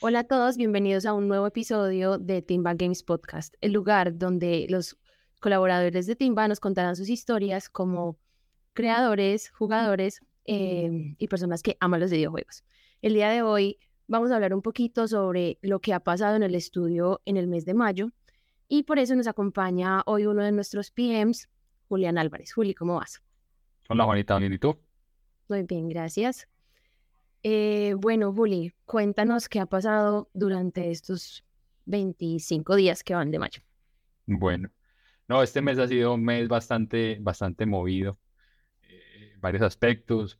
Hola a todos, bienvenidos a un nuevo episodio de Timba Games Podcast, el lugar donde los colaboradores de Timba nos contarán sus historias como creadores, jugadores eh, y personas que aman los videojuegos. El día de hoy vamos a hablar un poquito sobre lo que ha pasado en el estudio en el mes de mayo y por eso nos acompaña hoy uno de nuestros PMs, Julián Álvarez. Juli, ¿cómo vas? Hola Juanita, ¿y tú? Muy bien, gracias. Eh, bueno, Juli, cuéntanos qué ha pasado durante estos 25 días que van de mayo. Bueno, no, este mes ha sido un mes bastante, bastante movido, eh, varios aspectos.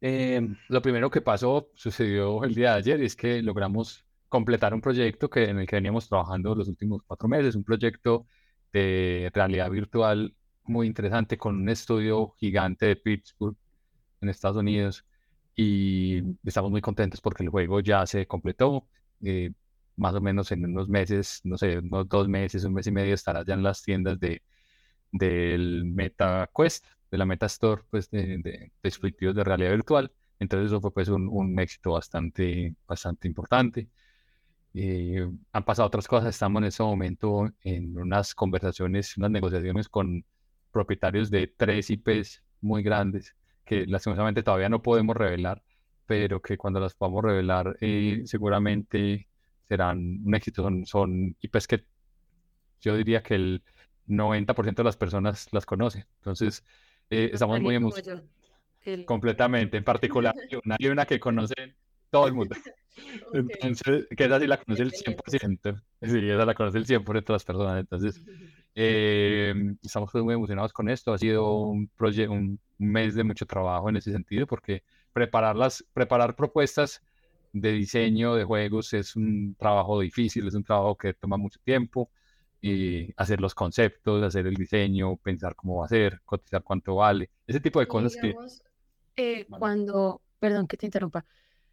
Eh, lo primero que pasó, sucedió el día de ayer, es que logramos completar un proyecto que, en el que veníamos trabajando los últimos cuatro meses, un proyecto de realidad virtual muy interesante con un estudio gigante de Pittsburgh, en Estados Unidos, y estamos muy contentos porque el juego ya se completó. Eh, más o menos en unos meses, no sé, unos dos meses, un mes y medio estará ya en las tiendas de, del MetaQuest, de la Meta Store, pues de, de, dispositivos de realidad virtual. Entonces eso fue pues un, un éxito bastante, bastante importante. Eh, han pasado otras cosas, estamos en ese momento en unas conversaciones, unas negociaciones con propietarios de tres IPs muy grandes que lastimosamente todavía no podemos revelar, pero que cuando las podamos revelar eh, seguramente serán un éxito. Son, son IPs que yo diría que el 90% de las personas las conoce. Entonces, eh, estamos muy emocionados. Completamente, en particular, hay una que conoce todo el mundo. Entonces, que esa sí la conoce el 100%. Sí, esa la conoce el 100% de las personas. Entonces, eh, estamos muy emocionados con esto. Ha sido un, un mes de mucho trabajo en ese sentido, porque preparar, las, preparar propuestas de diseño de juegos es un trabajo difícil, es un trabajo que toma mucho tiempo. Y hacer los conceptos, hacer el diseño, pensar cómo va a ser, cotizar cuánto vale, ese tipo de cosas que... Eh, cuando, perdón que te interrumpa.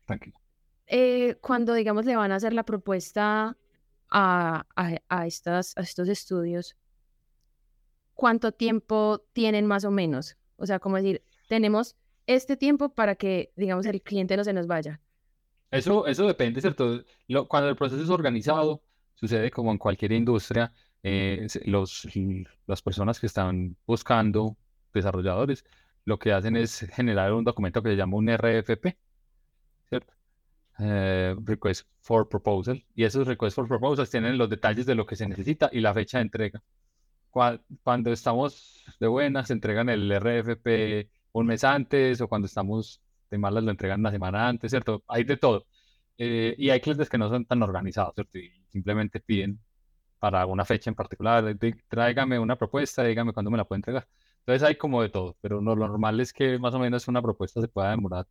Tranquilo. Eh, cuando, digamos, le van a hacer la propuesta a, a, a, estas, a estos estudios, cuánto tiempo tienen más o menos. O sea, como decir, tenemos este tiempo para que, digamos, el cliente no se nos vaya. Eso, eso depende, ¿cierto? cuando el proceso es organizado, sucede como en cualquier industria, eh, los, las personas que están buscando desarrolladores, lo que hacen es generar un documento que se llama un RFP, ¿cierto? Eh, request for Proposal. Y esos Request for Proposals tienen los detalles de lo que se necesita y la fecha de entrega cuando estamos de buenas, entregan el RFP un mes antes, o cuando estamos de malas lo entregan una semana antes, ¿cierto? Hay de todo. Eh, y hay clientes que no son tan organizados, ¿cierto? Y simplemente piden para una fecha en particular, tráigame una propuesta, dígame cuándo me la puede entregar. Entonces hay como de todo, pero lo normal es que más o menos una propuesta se pueda demorar.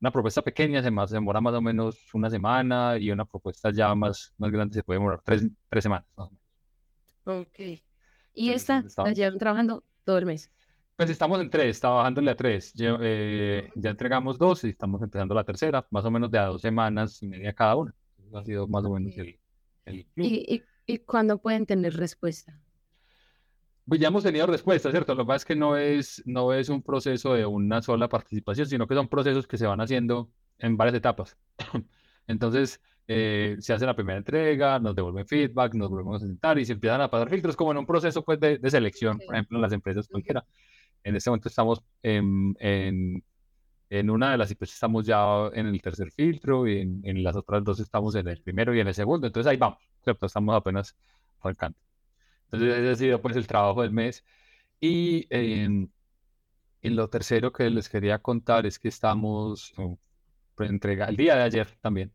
Una propuesta pequeña se, más, demora más o menos una semana y una propuesta ya más, más grande se puede demorar tres, tres semanas. Más o menos. Ok. Y esta la llevan trabajando todo el mes. Pues estamos en tres, trabajándole a tres. eh, ya entregamos dos y estamos empezando la tercera, más o menos de a dos semanas y media cada una. Ha sido más o menos el, el ¿Y, y, y cuándo pueden tener respuesta? Pues ya hemos tenido respuesta, ¿cierto? Lo que pasa es que no es, no es un proceso de una sola participación, sino que son procesos que se van haciendo en varias etapas. Entonces, eh, se hace la primera entrega, nos devuelven feedback, nos volvemos a sentar y se empiezan a pasar filtros como en un proceso pues, de, de selección, por ejemplo, en las empresas cualquiera. En este momento estamos en, en, en una de las empresas estamos ya en el tercer filtro y en, en, las otras dos estamos en el primero y en el segundo. Entonces ahí vamos, ¿cierto? Estamos apenas arrancando. Entonces ese ha sido pues el trabajo del mes. Y eh, en lo tercero que les quería contar es que estamos, pues, entrega, el día de ayer también,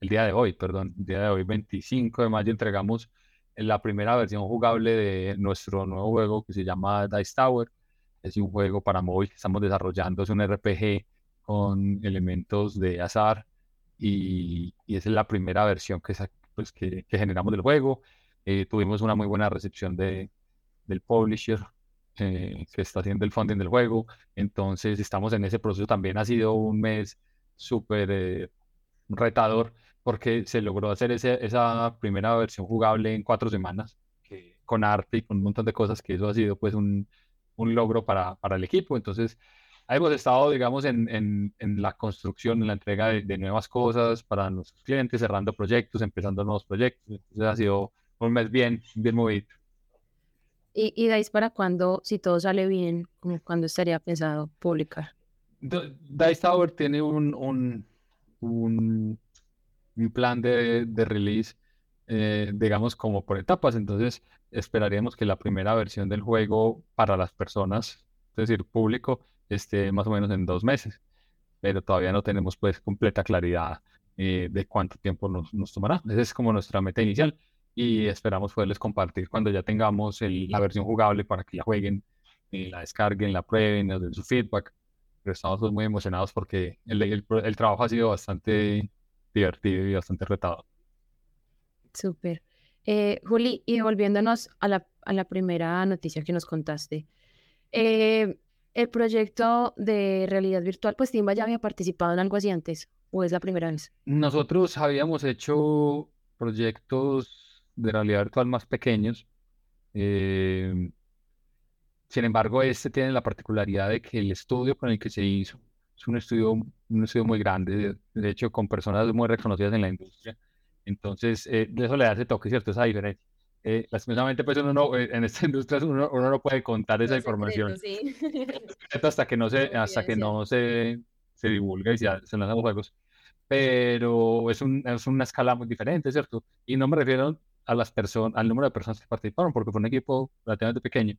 el día de hoy, perdón, el día de hoy, 25 de mayo, entregamos la primera versión jugable de nuestro nuevo juego que se llama Dice Tower. Es un juego para móvil que estamos desarrollando, es un RPG con elementos de azar y, y esa es la primera versión que, pues, que, que generamos del juego. Eh, tuvimos una muy buena recepción de, del publisher eh, que está haciendo el funding del juego. Entonces estamos en ese proceso. También ha sido un mes súper eh, retador porque se logró hacer ese, esa primera versión jugable en cuatro semanas, que, con arte y con un montón de cosas, que eso ha sido pues un, un logro para, para, el equipo. Entonces, hemos estado, digamos, en, en, en, la construcción, en la entrega de, de, nuevas cosas para nuestros clientes, cerrando proyectos, empezando nuevos proyectos. Entonces ha sido un mes bien, bien movido. ¿Y, y Dice para cuándo, si todo sale bien, cuándo estaría pensado publicar? Dice Tower tiene un, un, un, un plan de, de release, eh, digamos, como por etapas. Entonces, esperaríamos que la primera versión del juego para las personas, es decir, público, esté más o menos en dos meses. Pero todavía no tenemos, pues, completa claridad eh, de cuánto tiempo nos, nos tomará. Esa es como nuestra meta inicial y esperamos poderles compartir cuando ya tengamos la versión jugable para que la jueguen, eh, la descarguen, la prueben, nos den su feedback. Pero estamos pues, muy emocionados porque el, el, trabajo ha sido bastante divertido y bastante retado. Súper. Eh, Juli, y volviéndonos a la, a la, primera noticia que nos contaste, eh, el proyecto de realidad virtual, pues Timba ya había participado en algo así antes, o es la primera vez? Nosotros habíamos hecho proyectos de realidad virtual más pequeños. Eh, sin embargo, este tiene la particularidad de que el estudio con el que se hizo es un estudio, un estudio muy grande, de, hecho con personas muy reconocidas en la industria. Entonces, eh, eso le da ese toque, ¿cierto? Esa diferencia. Eh, lastimosamente, pues uno no, en esta industria uno, uno, no puede contar esa información hasta que no se, hasta que no se, se divulga y se, se lanzan juegos. Pero es, un, es una escala muy diferente, ¿cierto? Y no me refiero a las personas, al número de personas que participaron, porque fue un equipo relativamente pequeño,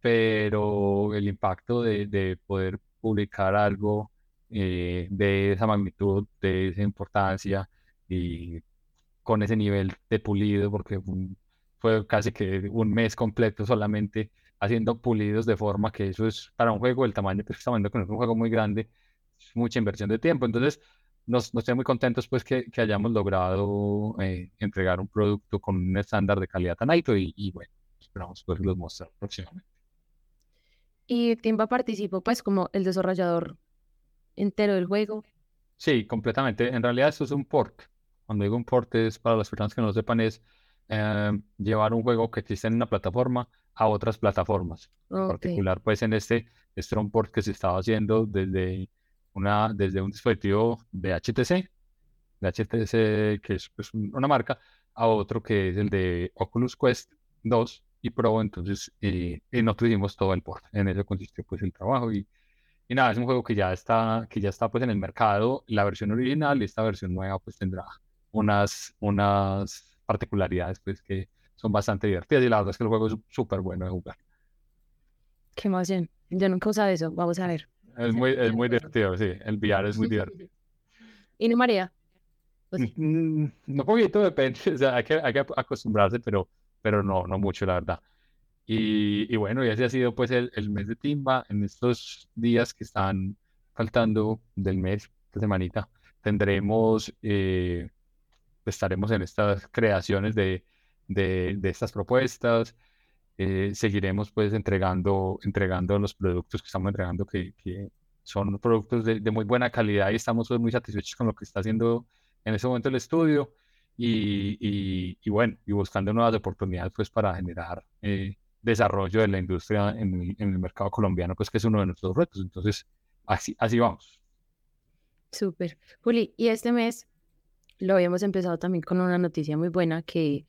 pero el impacto de, de poder publicar algo eh, de esa magnitud, de esa importancia y con ese nivel de pulido, porque fue casi que un mes completo solamente haciendo pulidos de forma que eso es para un juego del tamaño que estamos viendo, que es un juego muy grande, es mucha inversión de tiempo. Entonces, nos, nos muy contentos pues que, que hayamos logrado eh, entregar un producto con un estándar de calidad tan alto y, y bueno, esperamos poderlos mostrar próximamente. ¿Y Timba participó pues como el desarrollador entero del juego? Sí, completamente. En realidad esto es un port. Cuando digo un port es para las personas que no lo sepan es eh, llevar un juego que existe en una plataforma a otras plataformas. En particular pues en este, este era un port que se estaba haciendo desde una, desde un dispositivo de HTC, de HTC que es pues, una marca, a otro que es el de Oculus Quest 2 y Pro, entonces eh, nosotros hicimos todo el port, en eso consistió pues el trabajo y, y nada, es un juego que ya está, que ya está pues en el mercado, la versión original y esta versión nueva pues tendrá unas, unas particularidades pues que son bastante divertidas y la verdad es que el juego es súper bueno de jugar. Qué más bien, yo nunca usado eso, vamos a ver. Es muy, es muy divertido, sí. El VR es muy divertido. ¿Y no María? Mm, no poquito, depende. O sea, hay que, hay que acostumbrarse, pero, pero no, no mucho, la verdad. Y, y bueno, y así ha sido pues el, el, mes de Timba. En estos días que están faltando del mes, esta semanita, tendremos, eh, estaremos en estas creaciones de, de, de estas propuestas. Eh, seguiremos pues entregando, entregando los productos que estamos entregando que, que son productos de, de, muy buena calidad y estamos pues, muy satisfechos con lo que está haciendo en ese momento el estudio y, y, y bueno, y buscando nuevas oportunidades pues para generar eh, desarrollo de la industria en el, en el, mercado colombiano, pues que es uno de nuestros retos. Entonces, así, así vamos. Súper. Juli, y este mes lo habíamos empezado también con una noticia muy buena que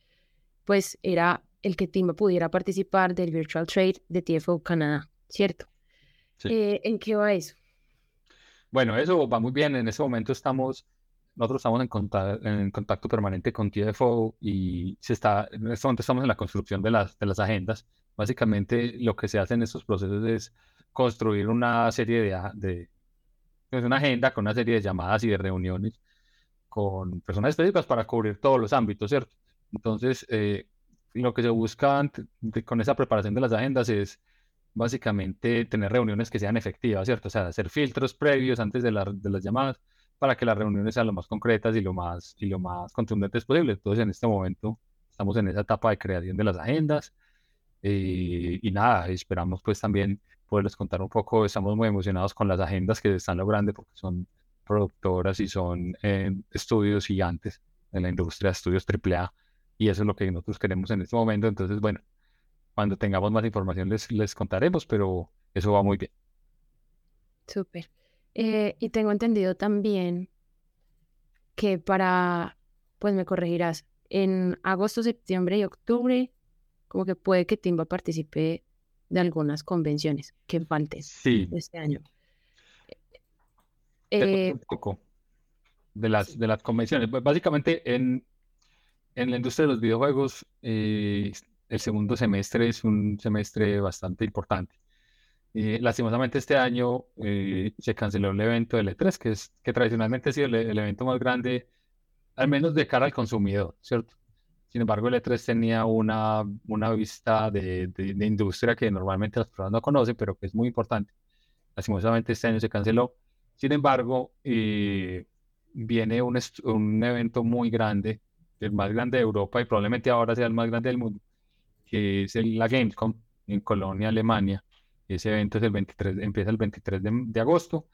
pues era el que Timba pudiera participar del Virtual Trade de TFO Canadá, ¿cierto? Sí. Eh, ¿En qué va eso? Bueno, eso va muy bien. En ese momento estamos, nosotros estamos en contacto, en contacto permanente con TFO y se está, en este momento estamos en la construcción de las, de las agendas. Básicamente lo que se hace en estos procesos es construir una serie de, de es pues, una agenda con una serie de llamadas y de reuniones con personas específicas para cubrir todos los ámbitos, ¿cierto? Entonces, eh, lo que se busca con esa preparación de las agendas es básicamente tener reuniones que sean efectivas, ¿cierto? O sea, hacer filtros previos antes de, la, de las llamadas para que las reuniones sean lo más concretas y lo más, y lo más contundentes posible. Entonces, en este momento estamos en esa etapa de creación de las agendas eh, y nada, esperamos pues también poderles contar un poco, estamos muy emocionados con las agendas que se están logrando porque son productoras y son eh, estudios gigantes en la industria, estudios AAA y eso es lo que nosotros queremos en este momento. Entonces, bueno, cuando tengamos más información les, les contaremos, pero eso va muy bien. Súper. Eh, y tengo entendido también que para, pues me corregirás, en agosto, septiembre y octubre, como que puede que Timba participe de algunas convenciones que falten Sí, este año. Eh, un poco de las, de las convenciones. Pues, Básicamente, en, en la industria de los videojuegos, eh, el segundo semestre es un semestre bastante importante. Eh, lastimosamente este año eh, se canceló el evento del E3, que es que tradicionalmente ha sido el, el evento más grande, al menos de cara al consumidor, ¿cierto? Sin embargo, el E3 tenía una, una vista de, de- de industria que normalmente las personas no conocen, pero que es muy importante. Lastimosamente este año se canceló. Sin embargo, eh, viene un, un evento muy grande, el más grande de Europa y probablemente ahora sea el más grande del mundo, que es el- la Gamescom en Colonia, Alemania. Ese evento es el 23, empieza el 23 de, de agosto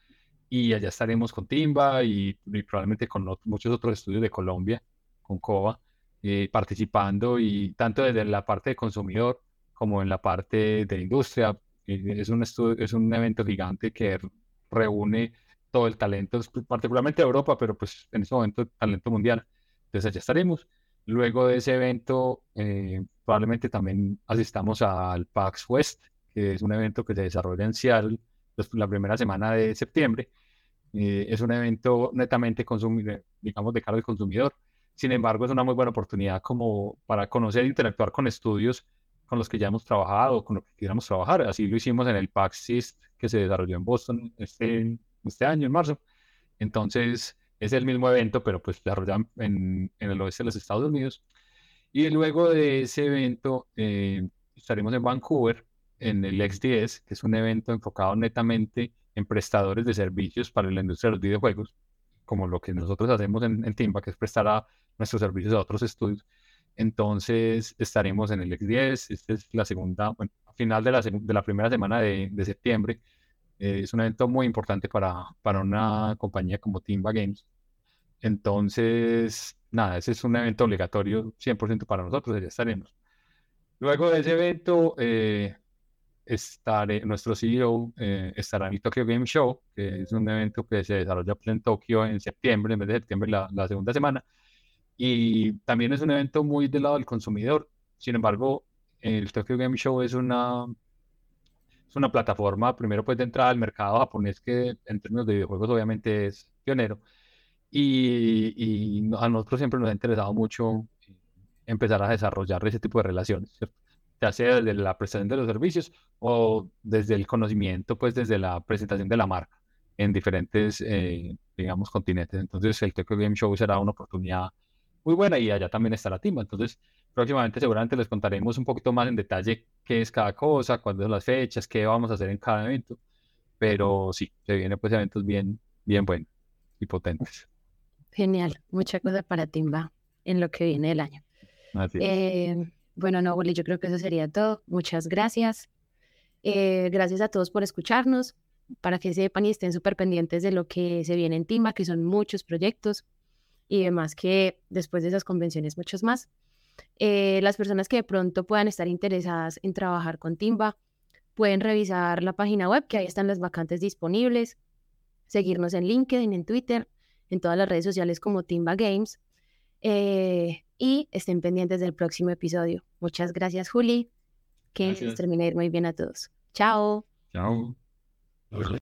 y allá estaremos con Timba y, y probablemente con ot- muchos otros estudios de Colombia, con COBA, eh, participando y tanto desde la parte de consumidor como en la parte de industria. Eh, es un estudio, es un evento gigante que reúne todo el talento, particularmente de Europa, pero pues en este momento talento mundial. Entonces allá estaremos. Luego de ese evento, eh, probablemente también asistamos al PAX West, que es un evento que se desarrolla en Seattle los- la primera semana de septiembre. Eh, es un evento netamente consumidor, digamos, de cara al consumidor. Sin embargo, es una muy buena oportunidad como para conocer e interactuar con estudios con los que ya hemos trabajado, con los que quisiéramos trabajar. Así lo hicimos en el PAX East, que se desarrolló en Boston este, este año, en marzo. Entonces, es el mismo evento, pero pues desarrollado en, en el oeste de los Estados Unidos. Y luego de ese evento, eh, estaremos en Vancouver, en el XDS, que es un evento enfocado netamente en prestadores de servicios para la industria de los videojuegos, como lo que nosotros hacemos en, en Timba, que es prestar a nuestros servicios a otros estudios. Entonces, estaremos en el XDS, esta es la segunda, bueno, final de la, de la primera semana de, de septiembre. Eh, es un evento muy importante para, para una compañía como Timba Games. Entonces, nada, ese es un evento obligatorio 100% para nosotros, allá estaremos. Luego de ese evento, eh, estaré, nuestro CEO eh, estará en el Tokyo Game Show, que es un evento que se desarrolla pues, en Tokio en septiembre, en vez de septiembre, la, la segunda semana. Y también es un evento muy del lado del consumidor. Sin embargo, el Tokyo Game Show es una, es una plataforma, primero pues de entrada al mercado japonés, que en términos de videojuegos obviamente es pionero. Y, y a nosotros siempre nos ha interesado mucho empezar a desarrollar ese tipo de relaciones, ¿cierto? Ya sea desde la prestación de los servicios o desde el conocimiento, pues desde la presentación de la marca en diferentes, eh, digamos, continentes. Entonces, el Tokyo Game Show será una oportunidad muy buena y allá también estará Timba. Entonces, próximamente seguramente les contaremos un poquito más en detalle qué es cada cosa, cuándo son las fechas, qué vamos a hacer en cada evento. Pero sí, se vienen pues eventos bien, bien buenos y potentes. genial, mucha cosa para Timba en lo que viene del año. Así es. Eh, bueno, no, Willy, yo creo que eso sería todo. Muchas gracias. Eh, gracias a todos por escucharnos, para que sepan y estén súper pendientes de lo que se viene en Timba, que son muchos proyectos y demás que después de esas convenciones muchos más. Eh, las personas que de pronto puedan estar interesadas en trabajar con Timba pueden revisar la página web, que ahí están las vacantes disponibles, seguirnos en LinkedIn, en Twitter, en todas las redes sociales como Timba Games. Eh, y estén pendientes del próximo episodio. Muchas gracias, Juli. Que les Gracias. termine de ir muy bien a todos. Chao. Chao.